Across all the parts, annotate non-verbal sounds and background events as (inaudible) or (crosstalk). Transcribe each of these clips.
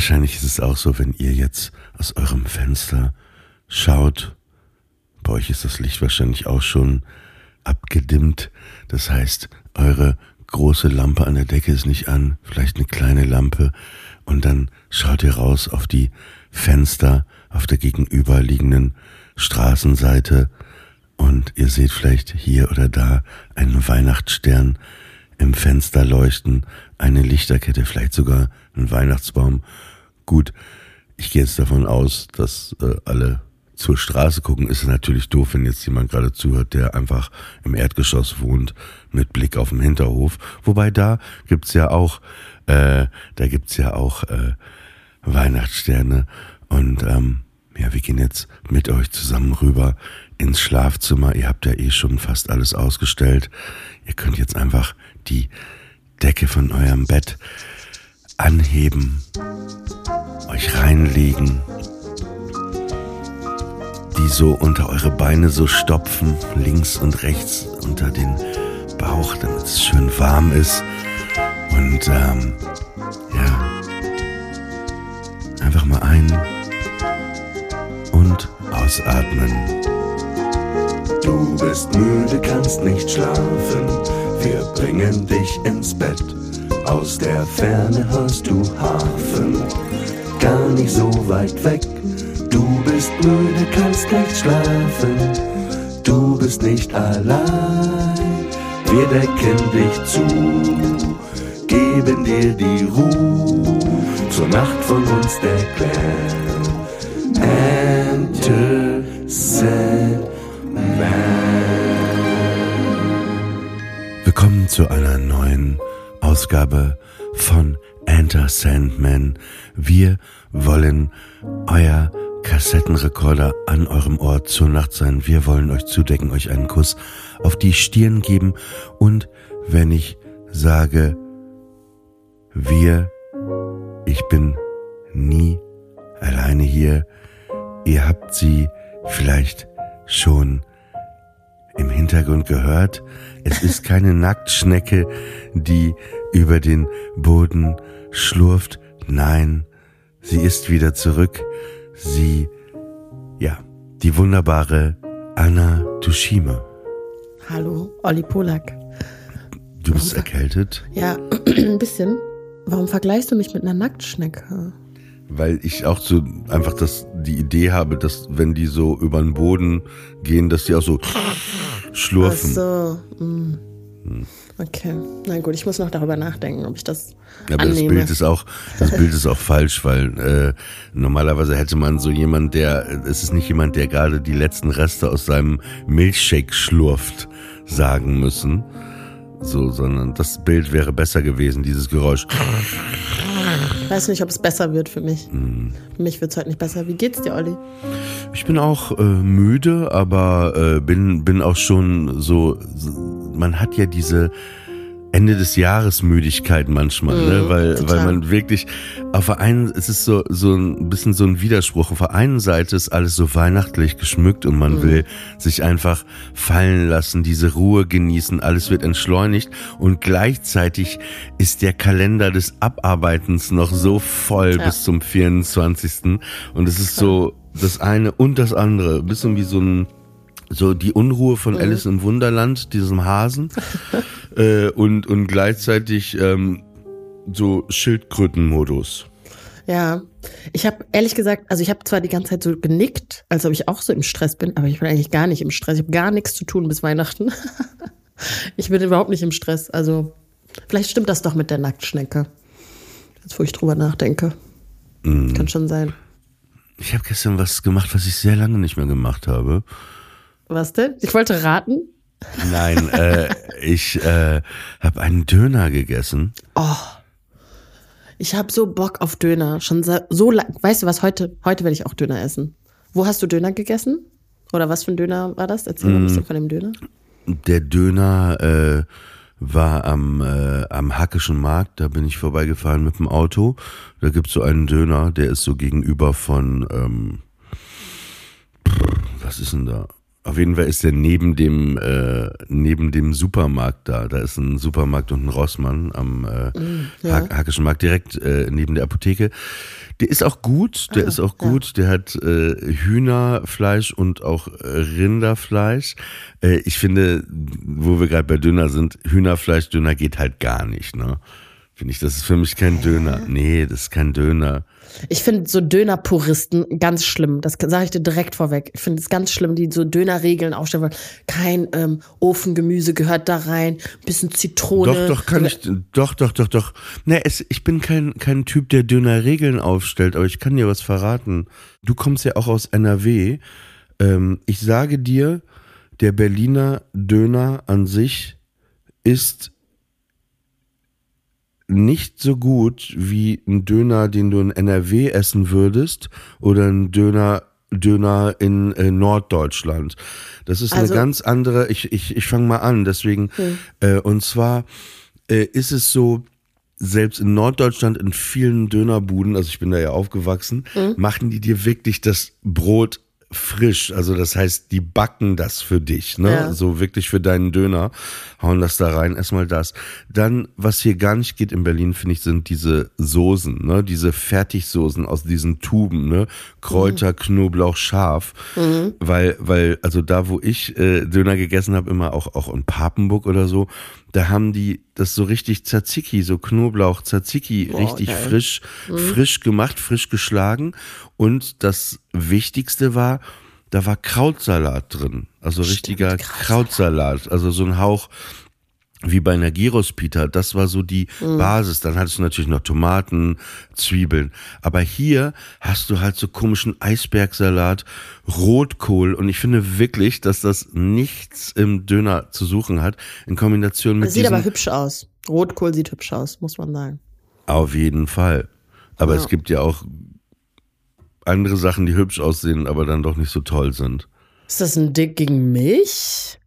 Wahrscheinlich ist es auch so, wenn ihr jetzt aus eurem Fenster schaut. Bei euch ist das Licht wahrscheinlich auch schon abgedimmt. Das heißt, eure große Lampe an der Decke ist nicht an, vielleicht eine kleine Lampe. Und dann schaut ihr raus auf die Fenster auf der gegenüberliegenden Straßenseite und ihr seht vielleicht hier oder da einen Weihnachtsstern im Fenster leuchten, eine Lichterkette, vielleicht sogar einen Weihnachtsbaum. Gut, ich gehe jetzt davon aus, dass äh, alle zur Straße gucken, ist natürlich doof, wenn jetzt jemand gerade zuhört, der einfach im Erdgeschoss wohnt, mit Blick auf den Hinterhof. Wobei da gibt's ja auch, äh, da gibt's ja auch äh, Weihnachtssterne. Und ähm, ja, wir gehen jetzt mit euch zusammen rüber ins Schlafzimmer. Ihr habt ja eh schon fast alles ausgestellt. Ihr könnt jetzt einfach die Decke von eurem Bett anheben, euch reinlegen, die so unter eure Beine so stopfen, links und rechts unter den Bauch, damit es schön warm ist. Und ähm, ja, einfach mal ein und ausatmen. Du bist müde, kannst nicht schlafen, wir bringen dich ins Bett. Aus der Ferne hörst du Hafen, gar nicht so weit weg. Du bist müde, kannst nicht schlafen, du bist nicht allein. Wir decken dich zu, geben dir die Ruhe. Zur Nacht von uns der Clan. Enter Sandman. Willkommen zu einer neuen Ausgabe von Enter Sandman. Wir wollen euer Kassettenrekorder an eurem Ohr zur Nacht sein. Wir wollen euch zudecken, euch einen Kuss auf die Stirn geben und wenn ich sage, wir, ich bin nie alleine hier, ihr habt sie vielleicht schon im Hintergrund gehört. Es ist keine Nacktschnecke, die über den Boden schlurft. Nein, sie ist wieder zurück. Sie, ja, die wunderbare Anna Tushima. Hallo, Olli Polak. Du bist erkältet? Ja, (clears throat) ein bisschen. Warum vergleichst du mich mit einer Nacktschnecke? Weil ich auch so einfach das, die Idee habe, dass wenn die so über den Boden gehen, dass die auch so schlurfen. Ach so. Mm. Okay. Na gut, ich muss noch darüber nachdenken, ob ich das Aber das annehme. Bild ist auch, das Bild ist auch falsch, weil äh, normalerweise hätte man so jemand, der, es ist nicht jemand, der gerade die letzten Reste aus seinem Milchshake schlurft, sagen müssen. So, sondern das Bild wäre besser gewesen, dieses Geräusch. Ich weiß nicht, ob es besser wird für mich. Hm. Für mich wird es heute nicht besser. Wie geht's dir, Olli? Ich bin auch äh, müde, aber äh, bin, bin auch schon so, so, man hat ja diese Ende des Jahres Müdigkeit manchmal, ne? weil, total. weil man wirklich auf der einen, es ist so, so ein bisschen so ein Widerspruch. Auf der einen Seite ist alles so weihnachtlich geschmückt und man will sich einfach fallen lassen, diese Ruhe genießen, alles wird entschleunigt und gleichzeitig ist der Kalender des Abarbeitens noch so voll Ja. bis zum 24. Und es ist so das eine und das andere, bisschen wie so ein so die Unruhe von Alice im Wunderland, diesem Hasen, (laughs) äh, und, und gleichzeitig ähm, so Schildkrötenmodus. Ja, ich habe ehrlich gesagt, also ich habe zwar die ganze Zeit so genickt, als ob ich auch so im Stress bin, aber ich bin eigentlich gar nicht im Stress. Ich habe gar nichts zu tun bis Weihnachten. (laughs) ich bin überhaupt nicht im Stress. Also vielleicht stimmt das doch mit der Nacktschnecke. Jetzt, wo ich drüber nachdenke. Mhm. Kann schon sein. Ich habe gestern was gemacht, was ich sehr lange nicht mehr gemacht habe. Was denn? Ich wollte raten. Nein, äh, ich äh, habe einen Döner gegessen. Oh. Ich habe so Bock auf Döner. Schon so lang. Weißt du was, heute, heute werde ich auch Döner essen. Wo hast du Döner gegessen? Oder was für ein Döner war das? Erzähl mal ein bisschen von dem Döner. Der Döner äh, war am, äh, am Hackischen Markt, da bin ich vorbeigefahren mit dem Auto. Da gibt's so einen Döner, der ist so gegenüber von, ähm, was ist denn da? Auf jeden Fall ist der neben dem, äh, neben dem Supermarkt da. Da ist ein Supermarkt und ein Rossmann am äh, Mm, ja. Ha- Hackischen Markt direkt äh, neben der Apotheke. Der ist auch gut, der Ah, ist auch ja. gut. Der hat äh, Hühnerfleisch und auch Rinderfleisch. Äh, ich finde, wo wir gerade bei Döner sind, Hühnerfleisch, Döner geht halt gar nicht, ne? Finde ich, das ist für mich kein Döner. Nee, das ist kein Döner. Ich finde so Döner-Puristen ganz schlimm. Das sage ich dir direkt vorweg. Ich finde es ganz schlimm, die so Dönerregeln aufstellen wollen. Kein ähm, Ofengemüse gehört da rein, bisschen Zitrone. Doch, doch, kann ich, doch, doch, doch, doch. Ne, es, ich bin kein, kein Typ, der Dönerregeln aufstellt, aber ich kann dir was verraten. Du kommst ja auch aus NRW. Ähm, ich sage dir, der Berliner Döner an sich ist nicht so gut wie ein Döner, den du in NRW essen würdest oder ein Döner Döner in äh, Norddeutschland. Das ist Also- eine ganz andere, ich, ich, ich fange mal an, deswegen, äh, und zwar äh, ist es so, selbst in Norddeutschland in vielen Dönerbuden, also ich bin da ja aufgewachsen, machen die dir wirklich das Brot frisch. Also das heißt, die backen das für dich, ne? Ja. So wirklich für deinen Döner, hauen das da rein, erstmal das. Dann, was hier gar nicht geht in Berlin, finde ich, sind diese Soßen, ne? Diese Fertigsoßen aus diesen Tuben, ne? Kräuter, Knoblauch, Schaf. Weil, weil, also da, wo ich äh, Döner gegessen habe, immer auch, auch in Papenburg oder so, da haben die das so richtig Tzatziki, so Knoblauch, Tzatziki, Boah, richtig geil. frisch, frisch gemacht, frisch geschlagen. Und das Wichtigste war, da war Krautsalat drin. Also richtiger Krautsalat. Also so ein Hauch wie bei einer Gyros Pita, das war so die Basis. Dann hattest du natürlich noch Tomaten, Zwiebeln. Aber hier hast du halt so komischen Eisbergsalat, Rotkohl. Und ich finde wirklich, dass das nichts im Döner zu suchen hat. In Kombination mit Das sieht aber hübsch aus. Rotkohl sieht hübsch aus, muss man sagen. Auf jeden Fall. Aber Ja. es gibt ja auch andere Sachen, die hübsch aussehen, aber dann doch nicht so toll sind. Ist das ein Dick gegen mich?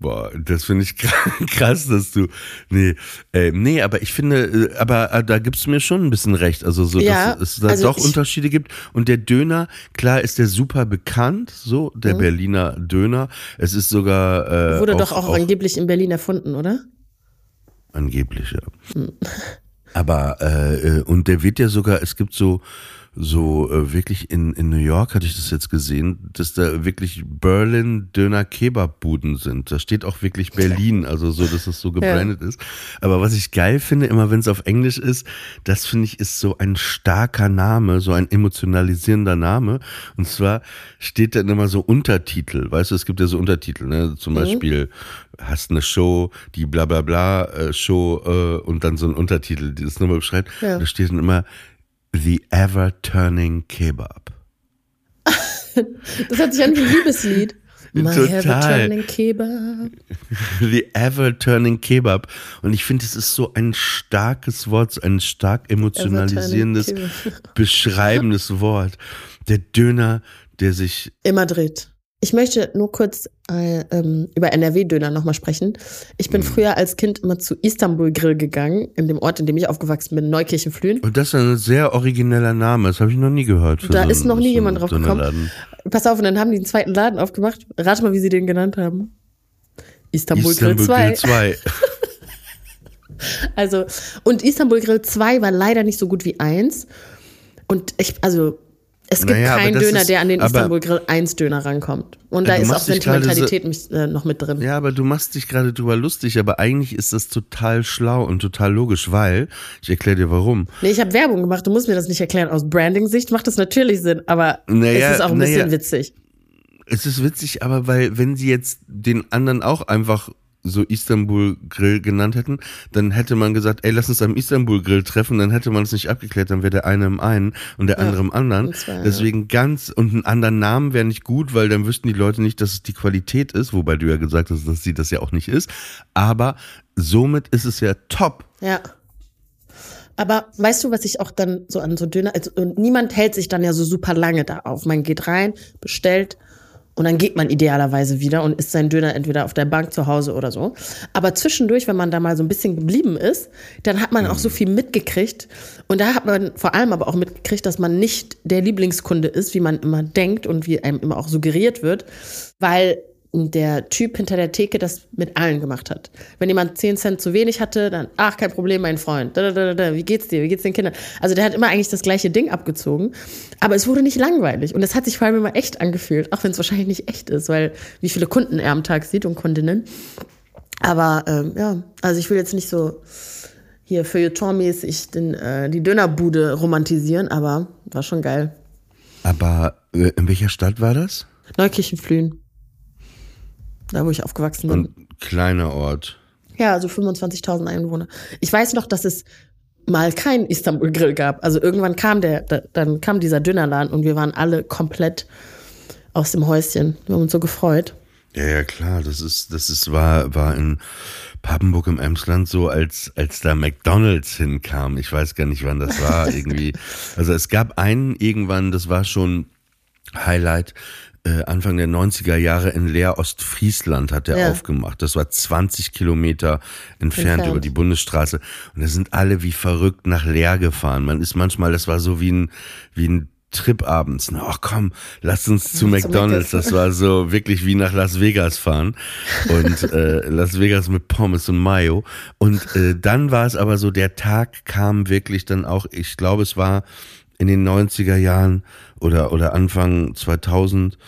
Boah, das finde ich (laughs) krass, dass du. Nee, äh, nee, aber ich finde, äh, aber äh, da gibst du mir schon ein bisschen recht. Also so, Ja, dass es da also doch Unterschiede gibt. Und der Döner, klar ist der super bekannt, so, der Mhm. Berliner Döner. Es ist sogar. Äh, Wurde auch, doch auch, angeblich in Berlin erfunden, oder? Angeblich, ja. Aber, äh, äh, und der wird ja sogar, es gibt so, so äh, wirklich in, in New York hatte ich das jetzt gesehen, dass da wirklich Berlin Döner Kebab Buden sind. Da steht auch wirklich Berlin, also so, dass es so gebrandet ist. Aber was ich geil finde, immer wenn es auf Englisch ist, das finde ich ist so ein starker Name, so ein emotionalisierender Name. Und zwar steht dann immer so Untertitel, weißt du, es gibt ja so Untertitel, ne? Zum Beispiel hast eine Show, die bla bla bla äh, Show äh, und dann so ein Untertitel, die das nochmal beschreibt. Ja. Da steht dann immer The Ever Turning Kebab. Das hört sich an wie ein Liebeslied. (laughs) My Total. Ever-Turning Kebab. (laughs) The Ever Turning Kebab. Und ich finde, es ist so ein starkes Wort, so ein stark emotionalisierendes, beschreibendes Wort. Der Döner, der sich Immer dreht. Ich möchte nur kurz äh, ähm, über NRW-Döner nochmal sprechen. Ich Mhm. bin früher als Kind immer zu Istanbul Grill gegangen, in dem Ort, in dem ich aufgewachsen bin, Neukirchen-Flühen. Und das ist ein sehr origineller Name, das habe ich noch nie gehört. Da so ist noch nie so jemand drauf gekommen. Pass auf, und dann haben die einen zweiten Laden aufgemacht. Rate mal, wie sie den genannt haben. Istanbul, Istanbul Grill 2. Grill 2. Also, und Istanbul Grill 2 war leider nicht so gut wie 1. Und ich, also, es gibt Naja, keinen Döner, ist- der an den Istanbul Grill 1 Döner rankommt. Und da ist auch Sentimentalität mich, äh, noch mit drin. Ja, aber du machst dich gerade drüber lustig, aber eigentlich ist das total schlau und total logisch, weil, ich erkläre dir warum. Nee, ich habe Werbung gemacht, du musst mir das nicht erklären. Aus Branding-Sicht macht das natürlich Sinn, aber Naja, es ist auch ein bisschen naja. witzig. Es ist witzig, aber weil, wenn sie jetzt den anderen auch einfach so Istanbul Grill genannt hätten, dann hätte man gesagt, ey, lass uns am Istanbul Grill treffen, dann hätte man es nicht abgeklärt, dann wäre der eine im einen und der andere im anderen. und zwar, ja. Deswegen ganz, und einen anderen Namen wäre nicht gut, weil dann wüssten die Leute nicht, dass es die Qualität ist, wobei du ja gesagt hast, dass sie das ja auch nicht ist. Aber somit ist es ja top. Ja. Aber weißt du, was ich auch dann so an so Döner, also und niemand hält sich dann ja so super lange da auf. Man geht rein, bestellt Und dann geht man idealerweise wieder und isst seinen Döner entweder auf der Bank zu Hause oder so. Aber zwischendurch, wenn man da mal so ein bisschen geblieben ist, dann hat man auch so viel mitgekriegt. Und da hat man vor allem aber auch mitgekriegt, dass man nicht der Lieblingskunde ist, wie man immer denkt und wie einem immer auch suggeriert wird. Weil der Typ hinter der Theke das mit allen gemacht hat. Wenn jemand 10 Cent zu wenig hatte, dann, ach, kein Problem, mein Freund. Da, da, da, wie geht's dir? Wie geht's den Kindern? Also der hat immer eigentlich das gleiche Ding abgezogen. Aber es wurde nicht langweilig. Und es hat sich vor allem immer echt angefühlt, auch wenn es wahrscheinlich nicht echt ist, weil wie viele Kunden er am Tag sieht und Kundinnen. Aber ähm, ja, also ich will jetzt nicht so hier feuilletonmäßig den, äh, die Dönerbude romantisieren, aber war schon geil. Aber äh, in welcher Stadt war das? Neukirchenflühen. Da, wo ich aufgewachsen bin. Und kleiner Ort. Ja, also 25.000 Einwohner. Ich weiß noch, dass es mal kein Istanbul-Grill gab. Also irgendwann kam der, da, dann kam dieser Dönerladen und wir waren alle komplett aus dem Häuschen. Wir haben uns so gefreut. Ja, ja, klar. Das ist, das ist, war, war in Papenburg im Emsland so, als, als da McDonalds hinkam. Ich weiß gar nicht, wann das war, (laughs) irgendwie. Also es gab einen irgendwann, das war schon Highlight. Äh, Anfang der 90er Jahre in Leer Ostfriesland hat er Ja. aufgemacht. Das war 20 Kilometer entfernt, Entfernt. über die Bundesstraße. Und da sind alle wie verrückt nach Leer gefahren. Man ist manchmal, das war so wie ein, wie ein Trip abends. Na, Ach komm, lass uns zu McDonalds. Das war so wirklich wie nach Las Vegas fahren. Und äh, Las Vegas mit Pommes und Mayo. Und äh, dann war es aber so, der Tag kam wirklich dann auch, ich glaube, es war in den 90er Jahren oder, oder Anfang 2000,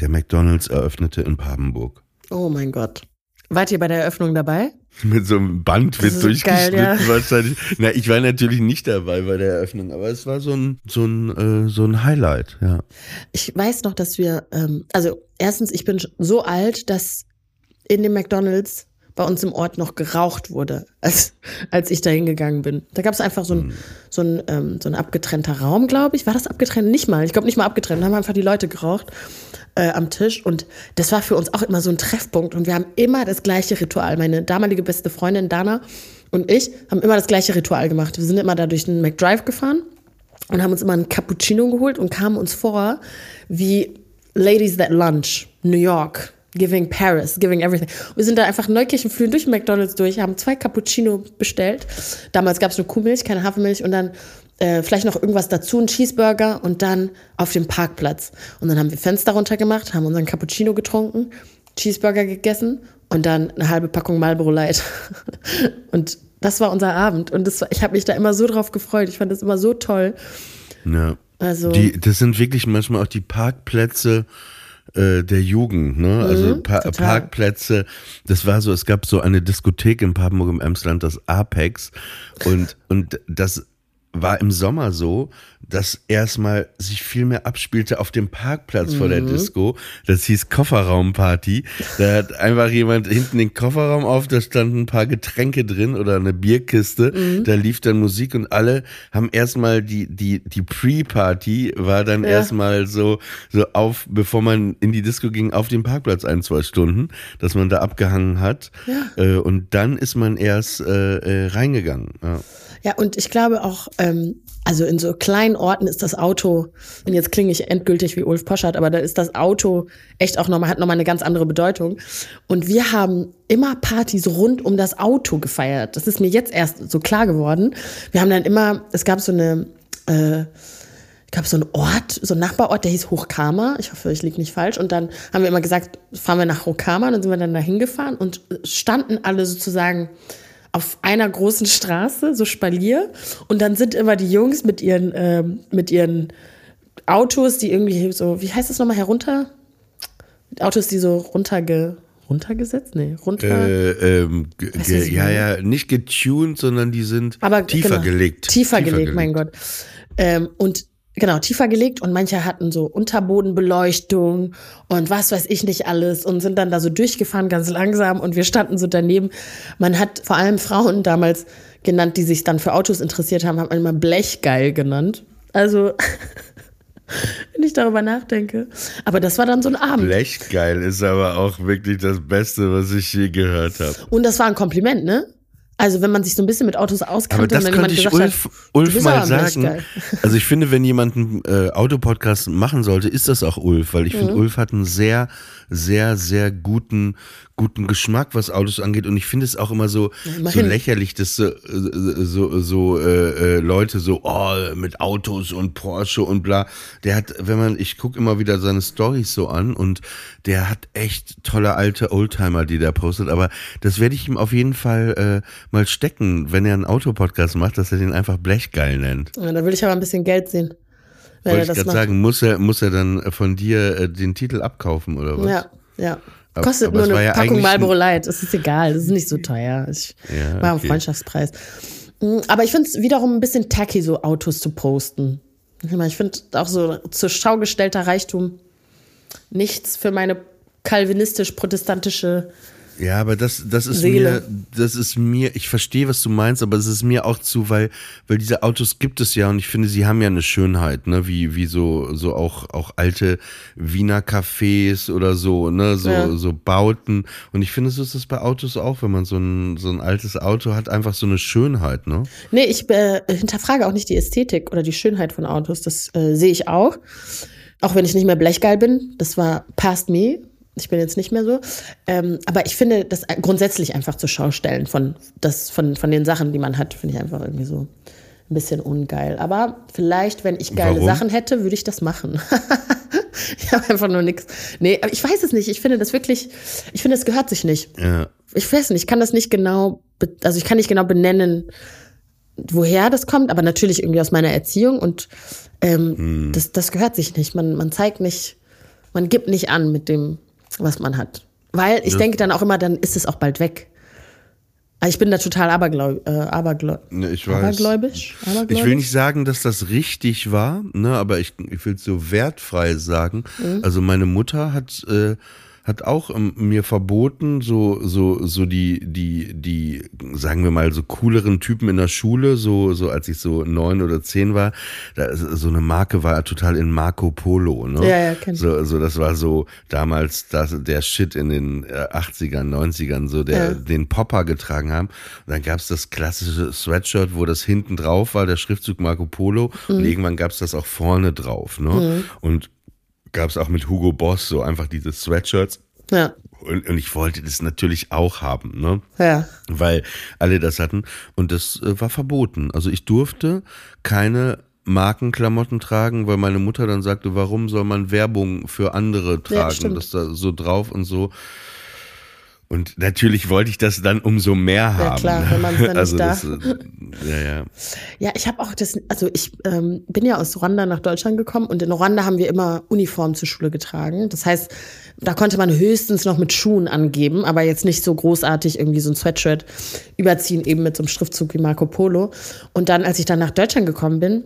der McDonalds eröffnete in Papenburg. Oh mein Gott. Wart ihr bei der Eröffnung dabei? (laughs) Mit so einem Band wird durchgeschnitten geil, ja. (laughs) wahrscheinlich. Na, ich war natürlich nicht dabei bei der Eröffnung, aber es war so ein, so ein, äh, so ein Highlight, ja. Ich weiß noch, dass wir, ähm, also erstens, ich bin so alt, dass in dem McDonalds bei uns im Ort noch geraucht wurde, als, als ich da hingegangen bin. Da gab es einfach so ein, so ein, ähm, so ein abgetrennter Raum, glaube ich. War das abgetrennt? Nicht mal. Ich glaube nicht mal abgetrennt. Da haben einfach die Leute geraucht äh, am Tisch. Und das war für uns auch immer so ein Treffpunkt. Und wir haben immer das gleiche Ritual. Meine damalige beste Freundin Dana und ich haben immer das gleiche Ritual gemacht. Wir sind immer da durch den McDrive gefahren und haben uns immer einen Cappuccino geholt und kamen uns vor wie Ladies That Lunch, New York, Giving Paris, Giving Everything. Wir sind da einfach Neukirchenflühen durch McDonalds durch, haben zwei Cappuccino bestellt. Damals gab es nur Kuhmilch, keine Hafermilch und dann äh, vielleicht noch irgendwas dazu, ein Cheeseburger und dann auf dem Parkplatz. Und dann haben wir Fenster runtergemacht, haben unseren Cappuccino getrunken, Cheeseburger gegessen und dann eine halbe Packung Marlboro Light. (laughs) und das war unser Abend und das war, ich habe mich da immer so drauf gefreut. Ich fand das immer so toll. ja. Also Die, das sind wirklich manchmal auch die Parkplätze äh, der Jugend, ne? Also pa Mhm, total. Parkplätze. Das war so, es gab so eine Diskothek in Papenburg im Emsland, das Apex. Und, und das war im Sommer so, dass erstmal sich viel mehr abspielte auf dem Parkplatz vor Mhm. der Disco. Das hieß Kofferraumparty. Da hat einfach jemand hinten den Kofferraum auf, da standen ein paar Getränke drin oder eine Bierkiste. Mhm. Da lief dann Musik und alle haben erstmal die, die, die Pre-Party war dann Ja. erstmal so, so auf, bevor man in die Disco ging, auf dem Parkplatz ein, zwei Stunden, dass man da abgehangen hat. Ja. Äh, und dann ist man erst äh, äh, reingegangen. Ja. Ja, und ich glaube auch, ähm, also in so kleinen Orten ist das Auto, und jetzt klinge ich endgültig wie Ulf Poschardt, aber da ist das Auto echt auch nochmal, hat nochmal eine ganz andere Bedeutung. Und wir haben immer Partys rund um das Auto gefeiert. Das ist mir jetzt erst so klar geworden. Wir haben dann immer, es gab so eine, äh, ich glaube, so ein Ort, so ein Nachbarort, der hieß Hochkama. Ich hoffe, ich liege nicht falsch. Und dann haben wir immer gesagt, fahren wir nach Hochkama. Dann sind wir dann da hingefahren und standen alle sozusagen auf einer großen Straße, so Spalier. Und dann sind immer die Jungs mit ihren, ähm, mit ihren Autos, die irgendwie so, wie heißt das nochmal, herunter? Autos, die so runterge, runtergesetzt? Nee, runter. Äh, ähm, ja, ja, nicht getuned, sondern die sind aber tiefer genau, gelegt. Tiefer, gelegt, mein Gott. Ähm, und genau, tiefer gelegt und manche hatten so Unterbodenbeleuchtung und was weiß ich nicht alles und sind dann da so durchgefahren ganz langsam und wir standen so daneben. Man hat vor allem Frauen damals genannt, die sich dann für Autos interessiert haben, hat man immer Blechgeil genannt. Also, (laughs) wenn ich darüber nachdenke. Aber das war dann so ein Abend. Blechgeil ist aber auch wirklich das Beste, was ich je gehört habe. Und das war ein Kompliment, ne? Also wenn man sich so ein bisschen mit Autos auskennt Aber das und wenn könnte ich Ulf, hat, Ulf mal sagen. (laughs) Also ich finde, wenn jemand einen äh, Autopodcast machen sollte, ist das auch Ulf, weil ich finde, Mhm. Ulf hat einen sehr, sehr, sehr guten, guten Geschmack, was Autos angeht. Und ich finde es auch immer so, so immerhin. lächerlich, dass so, so, so äh, äh, Leute so, oh, mit Autos und Porsche und bla. Der hat, wenn man, ich gucke immer wieder seine Stories so an und der hat echt tolle alte Oldtimer, die der postet. Aber das werde ich ihm auf jeden Fall äh, mal stecken, wenn er einen Autopodcast macht, dass er den einfach Blechgeil nennt. Ja, da will ich aber ein bisschen Geld sehen. Wenn Wollte er ich gerade sagen, muss er, muss er dann von dir äh, den Titel abkaufen oder was? Ja, ja. Kostet aber nur es eine ja Packung Marlboro Light. Es ist egal, das ist nicht so teuer. Ich Ja, war okay. Freundschaftspreis. Mm, Aber ich finde es wiederum ein bisschen tacky, so Autos zu posten. Ich finde auch so zur Schau gestellter Reichtum nichts für meine kalvinistisch-protestantische. Ja, aber das, das ist Seele. mir, das ist mir, ich verstehe, was du meinst, aber es ist mir auch zu, weil, weil diese Autos gibt es ja und ich finde, sie haben ja eine Schönheit, ne, wie, wie so, so auch, auch alte Wiener Cafés oder so, ne, so, Ja. so Bauten. Und ich finde, so ist es bei Autos auch, wenn man so ein, so ein altes Auto hat, einfach so eine Schönheit, ne? Nee, ich äh, hinterfrage auch nicht die Ästhetik oder die Schönheit von Autos. Das äh, sehe ich auch. Auch wenn ich nicht mehr blechgeil bin. Das war past me. Ich bin jetzt nicht mehr so. Ähm, aber ich finde, das grundsätzlich einfach zur Schau stellen von, das, von, von den Sachen, die man hat, finde ich einfach irgendwie so ein bisschen ungeil. Aber vielleicht, wenn ich geile Warum? Sachen hätte, würde ich das machen. (laughs) ich habe einfach nur nichts. Nee, aber ich weiß es nicht. Ich finde das wirklich, ich finde, es gehört sich nicht Ja. ich weiß nicht, ich kann das nicht genau, also ich kann nicht genau benennen, woher das kommt, aber natürlich irgendwie aus meiner Erziehung und ähm, das, das gehört sich nicht. Man, man zeigt nicht, man gibt nicht an mit dem, was man hat. Weil ich denke dann auch immer, dann ist es auch bald weg. Also ich bin da total abergläu äh, abergläu Ne, ich abergläubisch. abergläubisch. Ich will nicht sagen, dass das richtig war, ne, aber ich, ich will es so wertfrei sagen. Mhm. Also meine Mutter hat äh, hat auch ähm, mir verboten, so so so die die die sagen wir mal so cooleren Typen in der Schule, so so als ich so neun oder zehn war, da so eine Marke war total in Marco Polo, ne? Ja, ja, kenn ich. So so das war so damals das der Shit in den äh, 80ern, 90ern, so der Ja. den Popper getragen haben. Und dann gab's das klassische Sweatshirt, wo das hinten drauf war, der Schriftzug Marco Polo. Und irgendwann gab's das auch vorne drauf. Ne? Und gab's auch mit Hugo Boss so einfach diese Sweatshirts. Ja, Und, und ich wollte das natürlich auch haben, ne? ja. weil alle das hatten. Und das äh, war verboten. Also ich durfte keine Markenklamotten tragen, weil meine Mutter dann sagte, warum soll man Werbung für andere tragen? stimmt. das da so drauf und so. Und natürlich wollte ich das dann umso mehr haben. klar, wenn man's dann (laughs) nicht also darf. das, äh, ja, ja. Ja, ich habe auch das, also ich ähm, bin ja aus Ruanda nach Deutschland gekommen und in Ruanda haben wir immer Uniform zur Schule getragen. Das heißt, da konnte man höchstens noch mit Schuhen angeben, aber jetzt nicht so großartig irgendwie so ein Sweatshirt überziehen, eben mit so einem Schriftzug wie Marco Polo. Und dann, als ich dann nach Deutschland gekommen bin,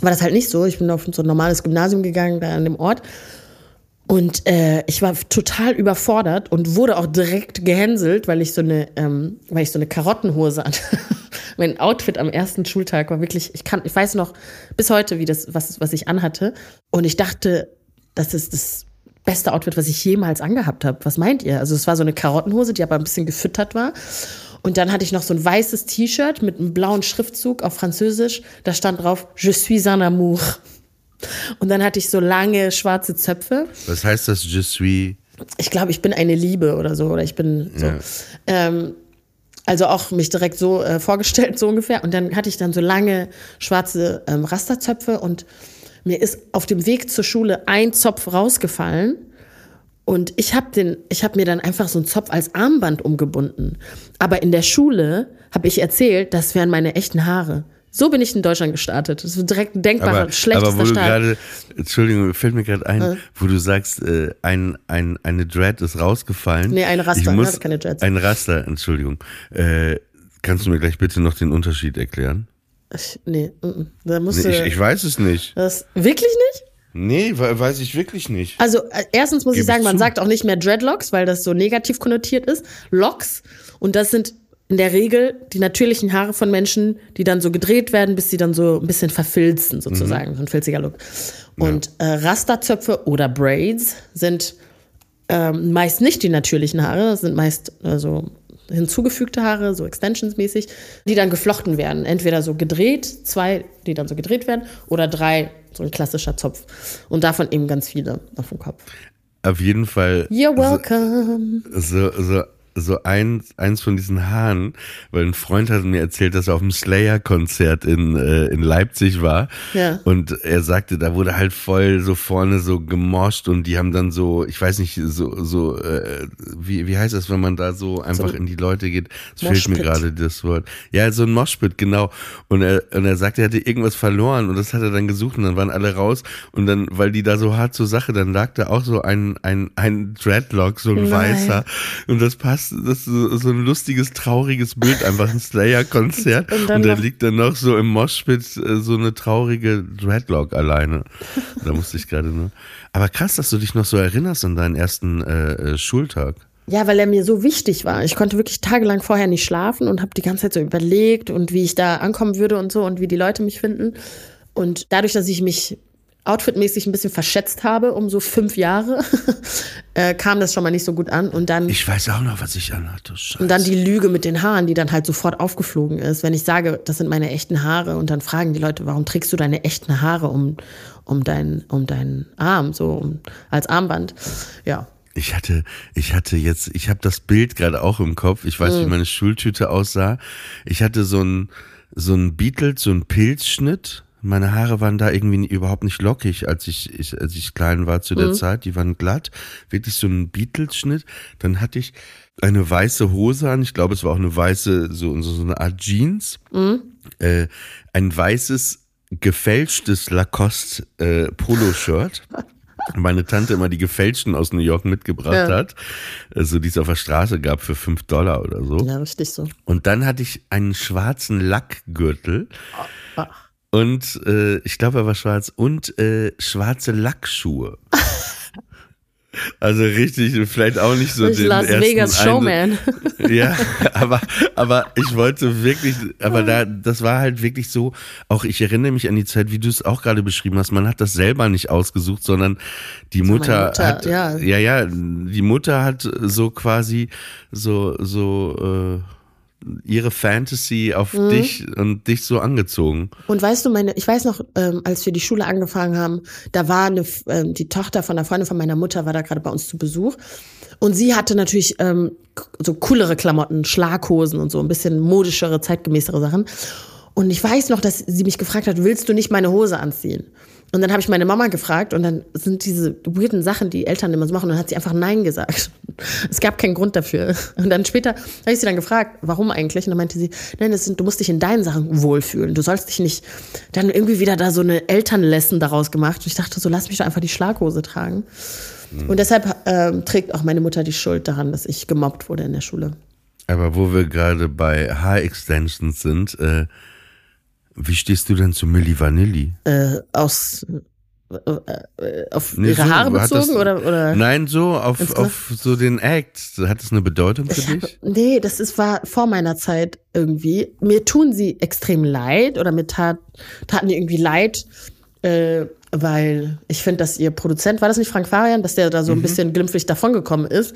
war das halt nicht so. Ich bin auf so ein normales Gymnasium gegangen, da an dem Ort. Und äh, ich war total überfordert und wurde auch direkt gehänselt, weil ich so eine, ähm, weil ich so eine Karottenhose hatte. (laughs) mein Outfit am ersten Schultag war wirklich, ich kann, ich weiß noch bis heute, wie das, was, was ich anhatte. Und ich dachte, das ist das beste Outfit, was ich jemals angehabt habe. Was meint ihr? Also es war so eine Karottenhose, die aber ein bisschen gefüttert war. Und dann hatte ich noch so ein weißes T-Shirt mit einem blauen Schriftzug auf Französisch. Da stand drauf, Je suis un amour. Und dann hatte ich so lange schwarze Zöpfe. Was heißt das Je suis? Ich glaube, ich bin eine Liebe oder so. Oder ich bin so. Ja. Ähm, also auch mich direkt so äh, vorgestellt, so ungefähr. Und dann hatte ich dann so lange schwarze ähm, Rasterzöpfe und mir ist auf dem Weg zur Schule ein Zopf rausgefallen. Und ich habe den, ich habe mir dann einfach so einen Zopf als Armband umgebunden. Aber in der Schule habe ich erzählt, das wären meine echten Haare. So bin ich in Deutschland gestartet. Das ist direkt ein denkbarer, Aber, schlechtester aber wo du Start. gerade, Entschuldigung, fällt mir gerade ein, wo du sagst, äh, ein, ein, eine Dread ist rausgefallen. Nee, ein Raster, Ich ne, muss, keine Dreads. Ein Raster, Entschuldigung. Äh, kannst du mir gleich bitte noch den Unterschied erklären? Ich, nee, mm, mm. da musst Nee, du. ich, ich weiß es nicht. das wirklich nicht? Nee, we- weiß ich wirklich nicht. Also äh, erstens muss Geb ich sagen, man zu. sagt auch nicht mehr Dreadlocks, weil das so negativ konnotiert ist. Locks und das sind in der Regel die natürlichen Haare von Menschen, die dann so gedreht werden, bis sie dann so ein bisschen verfilzen sozusagen, so ein filziger Look. Und äh, Rasterzöpfe oder Braids sind ähm, meist nicht die natürlichen Haare, das sind meist also hinzugefügte Haare, so Extensions-mäßig, die dann geflochten werden. Entweder so gedreht, zwei, die dann so gedreht werden, oder drei, so ein klassischer Zopf. Und davon eben ganz viele auf dem Kopf. Auf jeden Fall. You're welcome. So, so, so eins, eins von diesen Haaren, weil ein Freund hat mir erzählt, dass er auf dem Slayer-Konzert in, äh, in Leipzig war. Ja. Und er sagte, da wurde halt voll so vorne so gemoscht und die haben dann so, ich weiß nicht, so, so, äh, wie, wie heißt das, wenn man da so einfach So in die Leute geht? Es fehlt mir gerade das Wort. Ja, so ein Moshpit, genau. Und er, und er sagte, er hatte irgendwas verloren und das hat er dann gesucht und dann waren alle raus und dann, weil die da so hart zur Sache, dann lag da auch so ein, ein, ein Dreadlock, so ein Nein. weißer. Und das passt, das ist so ein lustiges, trauriges Bild, einfach ein Slayer-Konzert. Und Und, da liegt dann noch so im Moshpit äh, so eine traurige Dreadlock alleine. Da musste ich gerade nur. Aber krass, dass du dich noch so erinnerst an deinen ersten äh, äh, Schultag. Ja, weil er mir so wichtig war. Ich konnte wirklich tagelang vorher nicht schlafen und habe die ganze Zeit so überlegt und wie ich da ankommen würde und so und wie die Leute mich finden. Und dadurch, dass ich mich outfitmäßig ein bisschen verschätzt habe um so fünf Jahre, (laughs) äh, kam das schon mal nicht so gut an. Und dann Ich weiß auch noch, was ich anhatte. Scheiße. Und dann die Lüge mit den Haaren, die dann halt sofort aufgeflogen ist. Wenn ich sage, das sind meine echten Haare und dann fragen die Leute, warum trägst du deine echten Haare um, um, dein, um deinen Arm, so um, als Armband? Ja. Ich hatte, ich hatte jetzt, ich habe das Bild gerade auch im Kopf. Ich weiß, wie meine Schultüte aussah. Ich hatte so ein, so ein Beatles, so ein Pilzschnitt. Meine Haare waren da irgendwie überhaupt nicht lockig, als ich, ich als ich klein war zu der Zeit. Die waren glatt, wirklich so ein Beatles-Schnitt. Dann hatte ich eine weiße Hose an. Ich glaube, es war auch eine weiße, so, so, eine Art Jeans. Äh, ein weißes, gefälschtes Lacoste äh, Poloshirt (laughs) meine Tante immer die gefälschten aus New York mitgebracht Ja. hat, also die es auf der Straße gab für fünf Dollar oder so. Ja, richtig so. Und dann hatte ich einen schwarzen Lackgürtel Ach. Und äh, ich glaube, er war schwarz und äh, schwarze Lackschuhe. Also richtig, vielleicht auch nicht so Ich den Las ersten Vegas Eindruck- Showman. (laughs) ja, aber, aber ich wollte wirklich, aber da, das war halt wirklich so, auch ich erinnere mich an die Zeit, wie du es auch gerade beschrieben hast, man hat das selber nicht ausgesucht, sondern die Mutter, Mutter, hat, ja. ja, ja, die Mutter hat so quasi so, so, äh, ihre Fantasy auf Mhm. dich und dich so angezogen. Und weißt du, meine, ich weiß noch, ähm, als wir die Schule angefangen haben, da war eine, ähm, die Tochter von einer Freundin von meiner Mutter war da gerade bei uns zu Besuch. Und sie hatte natürlich ähm, so coolere Klamotten, Schlaghosen und so, ein bisschen modischere, zeitgemäßere Sachen. Und ich weiß noch, dass sie mich gefragt hat, willst du nicht meine Hose anziehen? Und dann habe ich meine Mama gefragt und dann sind diese weirden Sachen, die Eltern immer so machen, und dann hat sie einfach Nein gesagt. (laughs) Es gab keinen Grund dafür. Und dann später habe ich sie dann gefragt, warum eigentlich? Und dann meinte sie, nein, das sind, du musst dich in deinen Sachen wohlfühlen. Du sollst dich nicht, dann irgendwie wieder da so eine Elternlesson daraus gemacht. Und ich dachte so, lass mich doch einfach die Schlaghose tragen. Und deshalb ähm, trägt auch meine Mutter die Schuld daran, dass ich gemobbt wurde in der Schule. Aber wo wir gerade bei Haarextensions sind, äh, wie stehst du denn zu Milli Vanilli? Äh, aus äh, auf Nee, ihre so, Haare bezogen das- oder, oder? Nein, so auf, auf so den Act. Hat das eine Bedeutung für hab, dich? nee, das ist, war vor meiner Zeit irgendwie. Mir tun sie extrem leid oder mir tat, taten die irgendwie leid, äh, weil ich finde, dass ihr Produzent, war das nicht Frank Farian, dass der da so ein bisschen glimpflich davongekommen ist?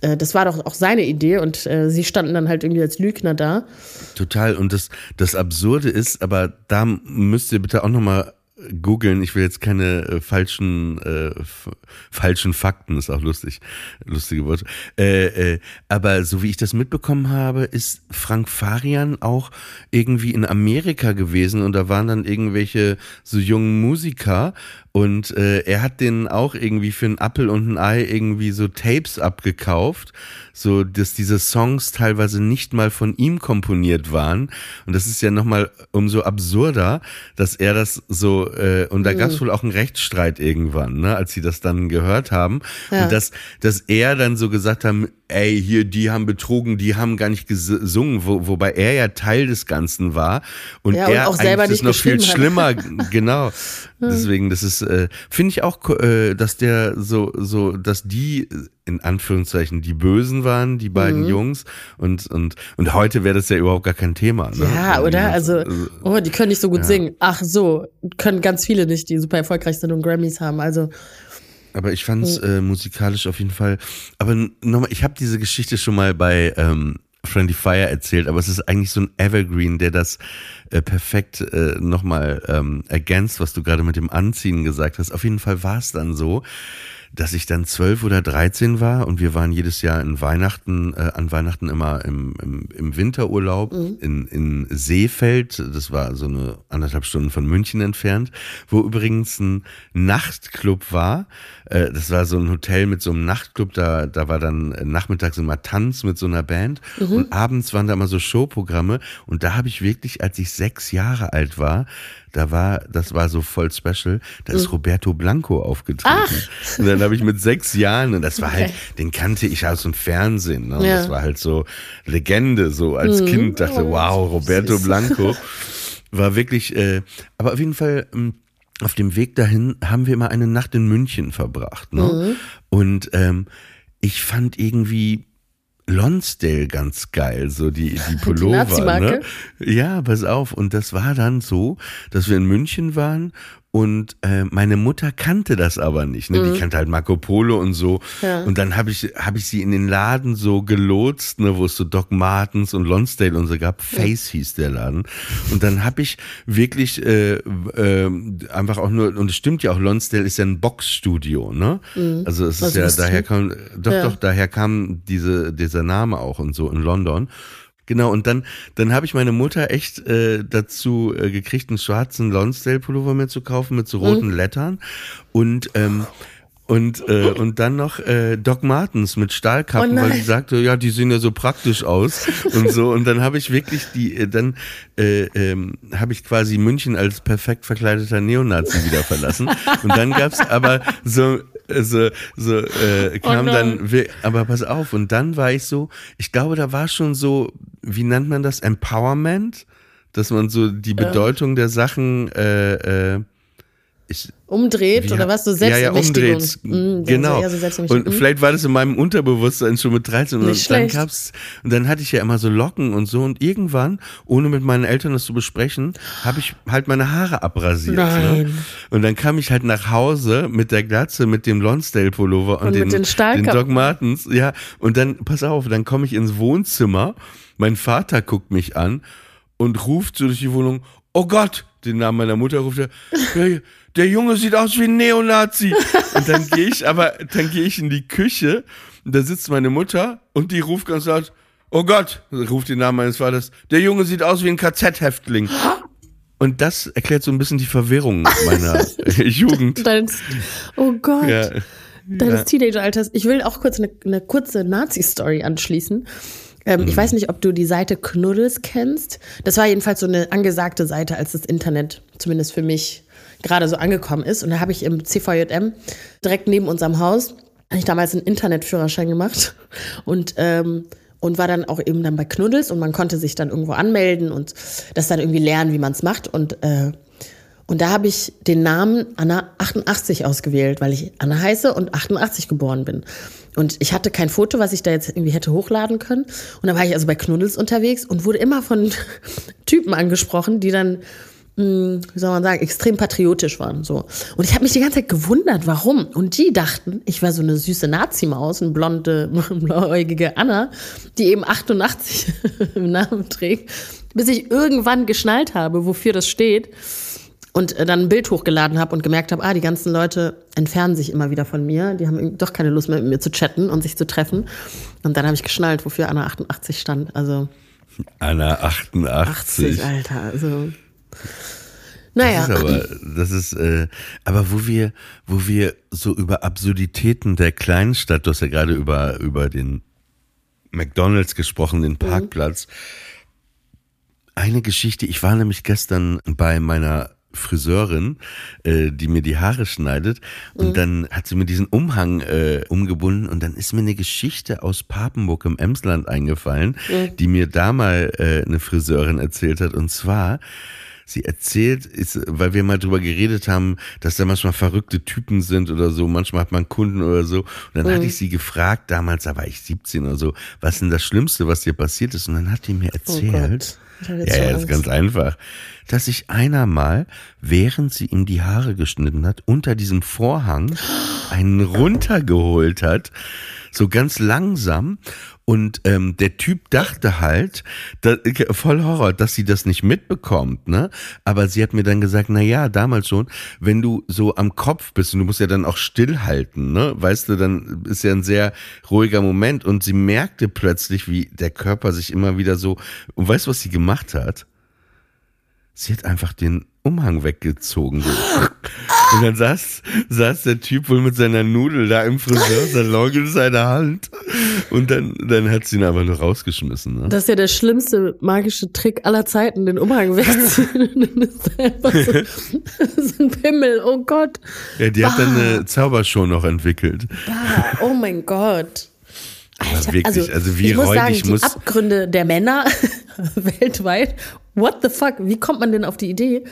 Äh, das war doch auch seine Idee und äh, sie standen dann halt irgendwie als Lügner da. Total. Und das, das Absurde ist, aber da müsst ihr bitte auch nochmal googeln. Ich will jetzt keine äh, falschen, äh, falschen Fakten, ist auch lustig, lustige Worte. Äh, äh, aber so wie ich das mitbekommen habe, ist Frank Farian auch irgendwie in Amerika gewesen und da waren dann irgendwelche so jungen Musiker und äh, er hat denen auch irgendwie für einen Appel und ein Ei irgendwie so Tapes abgekauft, so dass diese Songs teilweise nicht mal von ihm komponiert waren. Und das ist ja nochmal umso absurder, dass er das so, äh, und da gab es wohl auch einen Rechtsstreit irgendwann, ne, als sie das dann gehört haben. Ja. Und dass, dass er dann so gesagt haben, ey, hier, die haben betrogen, die haben gar nicht gesungen, wo, wobei er ja Teil des Ganzen war. Und Ja, und er auch selber das noch viel schlimmer, (laughs) genau. Deswegen, das ist, äh, finde ich auch, äh, dass der so, so, dass die äh, in Anführungszeichen die Bösen waren, die beiden Mhm. Jungs. Und, und, und heute wäre das ja überhaupt gar kein Thema. Ne? Ja, oder? Also, oh, die können nicht so gut Ja. singen. Ach so, können ganz viele nicht, die super erfolgreich sind und Grammys haben. Also, Aber ich fand's äh, musikalisch auf jeden Fall. Aber nochmal, ich habe diese Geschichte schon mal bei ähm, Friendly Fire erzählt, aber es ist eigentlich so ein Evergreen, der das äh, perfekt äh, nochmal ähm, ergänzt, was du gerade mit dem Anziehen gesagt hast. Auf jeden Fall war es dann so, dass ich dann zwölf oder dreizehn war und wir waren jedes Jahr in Weihnachten, äh, an Weihnachten immer im, im, im Winterurlaub Mhm. in, in Seefeld. Das war so eine anderthalb Stunden von München entfernt, wo übrigens ein Nachtclub war. Äh, das war so ein Hotel mit so einem Nachtclub. Da, da war dann nachmittags immer Tanz mit so einer Band Mhm. und abends waren da immer so Showprogramme. Und da habe ich wirklich, als ich sechs Jahre alt war, da war, das war so voll special, da Mhm. ist Roberto Blanco aufgetreten. Und dann habe ich mit sechs Jahren, und das war halt, den kannte ich aus dem Fernsehen. Ne? Und Ja. Das war halt so Legende, so als Kind dachte, Oh, wow, Roberto süß. Blanco. War wirklich, äh, aber auf jeden Fall, ähm, auf dem Weg dahin haben wir immer eine Nacht in München verbracht. Ne? Mhm. Und ähm, ich fand irgendwie Lonsdale ganz geil, so die, die (laughs) Pullover. Nazi-Marke? ne? Ja, pass auf. Und das war dann so, dass wir in München waren und äh, meine Mutter kannte das aber nicht. Ne? Die kannte halt Marco Polo und so. Mhm. Ja. Und dann habe ich, hab ich sie in den Laden so gelotst, ne, wo es so Doc Martens und Lonsdale und so gab. Face hieß der Laden. Und dann habe ich wirklich äh, äh, einfach auch nur, und es stimmt ja auch, Lonsdale ist ja ein Boxstudio, ne? Also es Was ist ja, wusste daher kam, doch, Ja. doch, daher kam diese, dieser Name auch und so in London. Genau, und dann, dann habe ich meine Mutter echt äh, dazu äh, gekriegt, einen schwarzen Lonsdale-Pullover mir zu kaufen mit so roten Lettern. Und ähm, und, äh, (laughs) und dann noch äh, Doc Martens mit Stahlkappen, Oh weil sie sagte, ja, die sehen ja so praktisch aus (laughs) und so. Und dann habe ich wirklich die, äh, dann äh, ähm, habe ich quasi München als perfekt verkleideter Neonazi wieder verlassen. Und dann gab's aber so, äh, so, so äh, kam Oh dann, aber pass auf, und dann war ich so, ich glaube, da war schon so, wie nennt man das, Empowerment? Dass man so die Bedeutung der Sachen äh, äh, ich, Umdreht oder was? So Ja, ja, Selbstermächtigung. umdreht. Ja, genau. So Selbstermächtigung. und vielleicht war das in meinem Unterbewusstsein schon mit 13 und Nicht dann schlecht. gab's und dann hatte ich ja immer so Locken und so und irgendwann, ohne mit meinen Eltern das zu besprechen, habe ich halt meine Haare abrasiert. Ne? Nein. Und dann kam ich halt nach Hause mit der Glatze, mit dem Lonsdale Pullover und, Und den, den den Doc Martens. Ja, und dann pass auf, dann komme ich ins Wohnzimmer, mein Vater guckt mich an und ruft so durch die Wohnung, oh Gott, den Namen meiner Mutter ruft er, (laughs) der, Junge sieht aus wie ein Neonazi. Und dann gehe ich, aber dann gehe ich in die Küche und da sitzt meine Mutter und die ruft ganz laut, oh Gott, ruft den Namen meines Vaters, der Junge sieht aus wie ein KZ-Häftling. Und das erklärt so ein bisschen die Verwirrung meiner (laughs) Jugend. Deines, oh Gott. Ja. deines Teenageralters. Ich will auch kurz eine, eine kurze Nazi-Story anschließen. Ähm, Mhm. Ich weiß nicht, ob du die Seite Knuddels kennst. Das war jedenfalls so eine angesagte Seite, als das Internet zumindest für mich gerade so angekommen ist. Und da habe ich im CVJM direkt neben unserem Haus, habe ich damals einen Internetführerschein gemacht und ähm, und war dann auch eben dann bei Knuddels und man konnte sich dann irgendwo anmelden und das dann irgendwie lernen, wie man es macht und äh, und da habe ich den Namen Anna 88 ausgewählt, weil ich Anna heiße und 88 geboren bin. Und ich hatte kein Foto, was ich da jetzt irgendwie hätte hochladen können. Und dann war ich also bei Knuddels unterwegs und wurde immer von (laughs) Typen angesprochen, die dann, mh, wie soll man sagen, extrem patriotisch waren. So. Und ich habe mich die ganze Zeit gewundert, warum. Und die dachten, ich war so eine süße Nazi-Maus, eine blonde, (laughs) blauäugige Anna, die eben 88 (laughs) im Namen trägt, bis ich irgendwann geschnallt habe, wofür das steht und äh, dann ein Bild hochgeladen habe und gemerkt habe, ah, die ganzen Leute entfernen sich immer wieder von mir, die haben doch keine Lust mehr mit mir zu chatten und sich zu treffen. Und dann habe ich geschnallt, wofür Anna 88 stand. Also Anna 80, 88. Alter. Also Das naja, ist aber, das ist, äh, aber wo wir, wo wir so über Absurditäten der Kleinstadt, du hast ja gerade über, über den McDonalds gesprochen, den Parkplatz. Eine Geschichte, ich war nämlich gestern bei meiner Friseurin, äh, die mir die Haare schneidet und dann hat sie mir diesen Umhang äh, umgebunden und dann ist mir eine Geschichte aus Papenburg im Emsland eingefallen, die mir da mal äh, eine Friseurin erzählt hat. Und zwar Sie erzählt, ist, weil wir mal drüber geredet haben, dass da manchmal verrückte Typen sind oder so, manchmal hat man Kunden oder so. Und dann hatte ich sie gefragt, damals, da war ich 17 oder so, was denn das Schlimmste, was dir passiert ist? Und dann hat die mir erzählt, Oh hab jetzt ja, ja, ist ganz einfach, dass sich einer mal, während sie ihm die Haare geschnitten hat, unter diesem Vorhang einen runtergeholt hat, so ganz langsam. Und ähm, der Typ dachte halt, da, voll Horror, dass sie das nicht mitbekommt, ne? Aber sie hat mir dann gesagt, na ja, damals schon, wenn du so am Kopf bist und du musst ja dann auch stillhalten, ne? Weißt du, dann ist ja ein sehr ruhiger Moment. Und sie merkte plötzlich, wie der Körper sich immer wieder so. Und weißt du, was sie gemacht hat? Sie hat einfach den Umhang weggezogen. So. Und dann saß, saß der Typ wohl mit seiner Nudel da im Friseursalon in seiner Hand. Und dann, dann hat sie ihn einfach nur rausgeschmissen. Ne? Das ist ja der schlimmste magische Trick aller Zeiten, den Umhang wegzuziehen. (laughs) das ist einfach so, so ein Pimmel, oh Gott. Ja, die bah. hat dann eine Zaubershow noch entwickelt. Bah. Oh mein Gott. Alter, wirklich, also, also wie ich muss sagen, die muss. Abgründe der Männer (laughs) weltweit. What the fuck? Wie kommt man denn auf die Idee,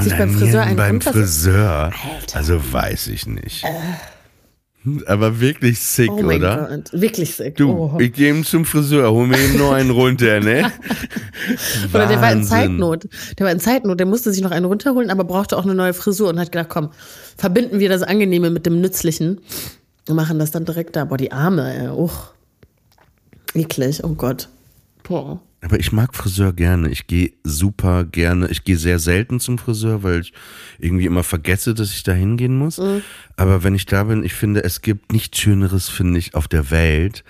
sich beim Friseur einen beim Friseur. Alter. Also weiß ich nicht. Aber wirklich sick, Oh oder? Gott, wirklich sick. Du, oh. ich gehe ihm zum Friseur, hol mir eben nur einen runter, ne? (laughs) Oder der war in. Zeitnot. Der war in Zeitnot, der musste sich noch einen runterholen, aber brauchte auch eine neue Frisur und hat gedacht, komm, verbinden wir das Angenehme mit dem Nützlichen und machen das dann direkt da. Boah, die Arme, ey. Uch. Eklig, oh Gott. Boah. Aber ich mag Friseur gerne. Ich gehe super gerne. Ich gehe sehr selten zum Friseur, weil ich irgendwie immer vergesse, dass ich da hingehen muss. Mhm. Aber wenn ich da bin, ich finde, es gibt nichts Schöneres, finde ich, auf der Welt,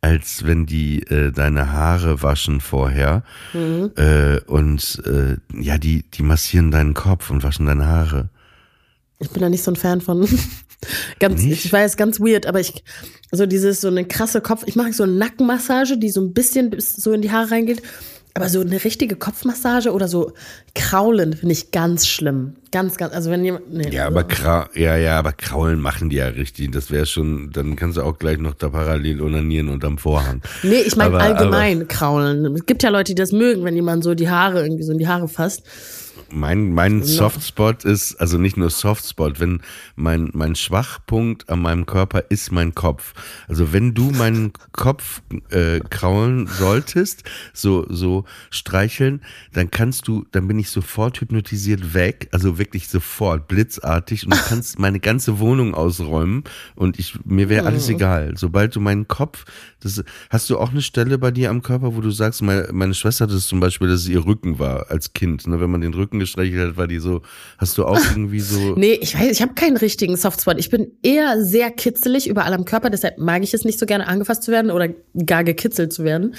als wenn die äh, deine Haare waschen vorher Mhm. äh, und äh, ja, die, die massieren deinen Kopf und waschen deine Haare. Ich bin da nicht so ein Fan von. (laughs) ganz, Nicht? ich weiß, ganz weird, aber ich, so dieses, so eine krasse Kopf, ich mache so eine Nackenmassage, die so ein bisschen bis so in die Haare reingeht. Aber so eine richtige Kopfmassage oder so kraulen finde ich ganz schlimm. Ganz, ganz, also wenn jemand, nee. Ja, aber Krau ja, ja, aber Kraulen machen die ja richtig. Das wäre schon, dann kannst du auch gleich noch da parallel onanieren unterm Vorhang. Nee, ich meine Aber- allgemein kraulen. Es gibt ja Leute, die das mögen, wenn jemand so die Haare irgendwie so in die Haare fasst. Mein, mein Softspot ist, also nicht nur Softspot, wenn mein, mein Schwachpunkt an meinem Körper ist mein Kopf. Also wenn du meinen Kopf äh, kraulen solltest, so, so streicheln, dann kannst du, dann bin ich sofort hypnotisiert weg, also wirklich sofort, blitzartig und du (laughs) kannst meine ganze Wohnung ausräumen und ich, mir wäre alles egal. Sobald du meinen Kopf, das, hast du auch eine Stelle bei dir am Körper, wo du sagst, meine, meine Schwester hatte es zum Beispiel, dass es ihr Rücken war als Kind. Ne? Wenn man den Rücken gestreichelt hat, war die so, hast du auch irgendwie so. (laughs) Nee, ich weiß, ich habe keinen richtigen Softspot. Ich bin eher sehr kitzelig überall am Körper, deshalb mag ich es nicht so gerne angefasst zu werden oder gar gekitzelt zu werden.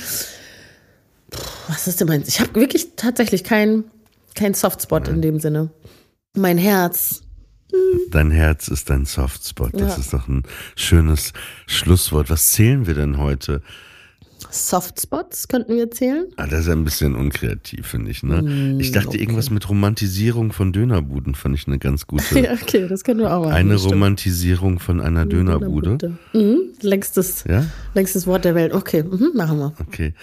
Puh, was ist denn mein? Ich habe wirklich tatsächlich keinen kein Softspot in dem Sinne. Mein Herz. Dein Herz ist dein Softspot. Das Ja. ist doch ein schönes Schlusswort. Was zählen wir denn heute? Softspots könnten wir zählen. Ah, das ist ein bisschen unkreativ, finde ich. Ne? ich dachte, okay. irgendwas mit Romantisierung von Dönerbuden fand ich eine ganz gute. (laughs) Ja, okay, das können wir auch machen. eine. Romantisierung von einer Dönerbude. Mhm, längstes, Ja? längstes Wort der Welt. Okay, mhm, machen wir. Okay.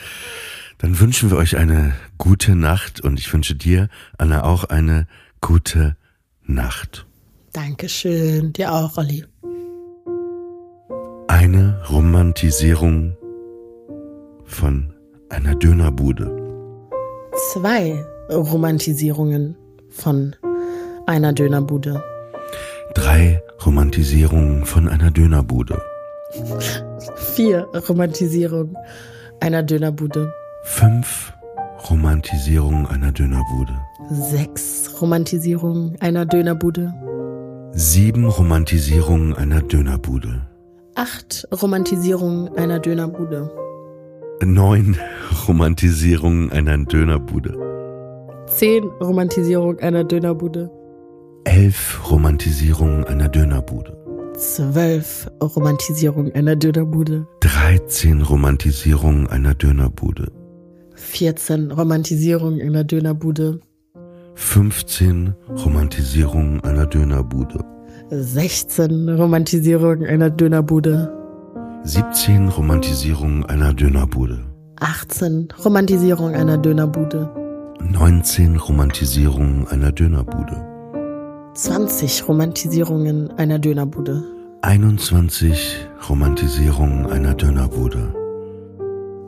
Dann wünschen wir euch eine gute Nacht und ich wünsche dir, Anna, auch eine gute Nacht. Dankeschön. Dir auch, Olli. Eine Romantisierung von einer Dönerbude. Zwei Romantisierungen von einer Dönerbude. Drei Romantisierungen von einer Dönerbude. Vier Romantisierungen einer Dönerbude. Fünf Romantisierungen einer Dönerbude. Sechs Romantisierungen einer Dönerbude. Sieben Romantisierungen einer Dönerbude. Acht Romantisierungen einer Dönerbude. Neun Romantisierungen einer Dönerbude. Zehn Romantisierungen einer Dönerbude. Elf Romantisierungen einer Dönerbude. Zwölf Romantisierungen einer Dönerbude. 13 Romantisierungen einer Dönerbude. 14 Romantisierungen einer Dönerbude. 15 Romantisierungen einer Dönerbude. 16 Romantisierungen einer Dönerbude. 17 Romantisierungen einer Dönerbude. 18 Romantisierung einer Dönerbude. 19 Romantisierungen einer Dönerbude. 20 Romantisierungen einer Dönerbude. 21 Romantisierungen einer Dönerbude.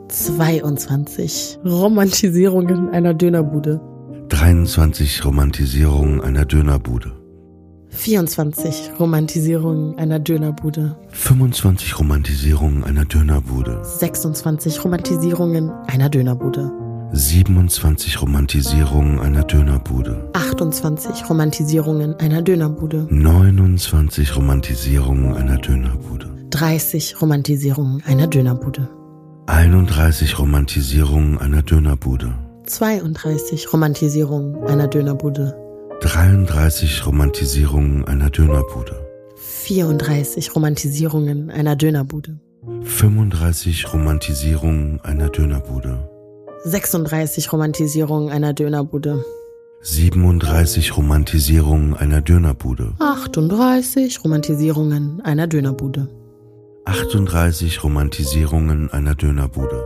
22 Romantisierungen einer Dönerbude. 23 Romantisierungen einer Dönerbude. 24 Romantisierungen einer Dönerbude. 25 Romantisierungen einer Dönerbude. 26 Romantisierungen einer Dönerbude. 27 Romantisierungen einer Dönerbude. 28 Romantisierungen einer Dönerbude. 29 Romantisierungen einer Dönerbude. 30 Romantisierungen einer Dönerbude. 31 Romantisierungen einer Dönerbude. 32 Romantisierungen einer Dönerbude. 33 Romantisierungen einer Dönerbude. 34 Romantisierungen einer Dönerbude. 35 Romantisierungen einer Dönerbude. 36 Romantisierungen einer Dönerbude. 37 Romantisierungen einer Dönerbude. 38 Romantisierungen einer Dönerbude. 38 Romantisierungen einer Dönerbude.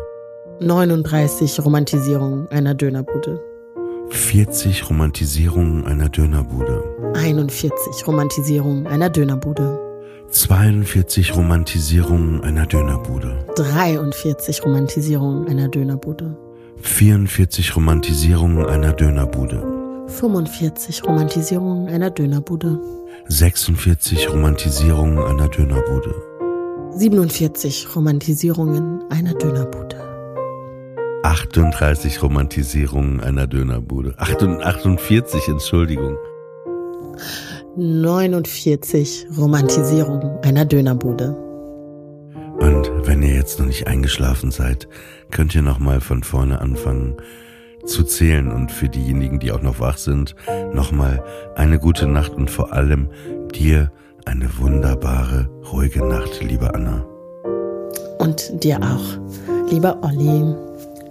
39 Romantisierungen einer Dönerbude. 40 Romantisierungen einer Dönerbude. 41 Romantisierungen einer Dönerbude. 42 Romantisierungen einer Dönerbude. 43 Romantisierungen einer Dönerbude. 44 Romantisierungen einer Dönerbude. 45 Romantisierungen einer Dönerbude. 46 Romantisierungen einer Dönerbude. 47 Romantisierungen einer Dönerbude. 38 Romantisierungen einer Dönerbude. 48, Entschuldigung. 49 Romantisierungen einer Dönerbude. Und wenn ihr jetzt noch nicht eingeschlafen seid, könnt ihr noch mal von vorne anfangen zu zählen und für diejenigen, die auch noch wach sind, noch mal eine gute Nacht und vor allem dir eine wunderbare, ruhige Nacht, liebe Anna. Und dir auch, lieber Olli.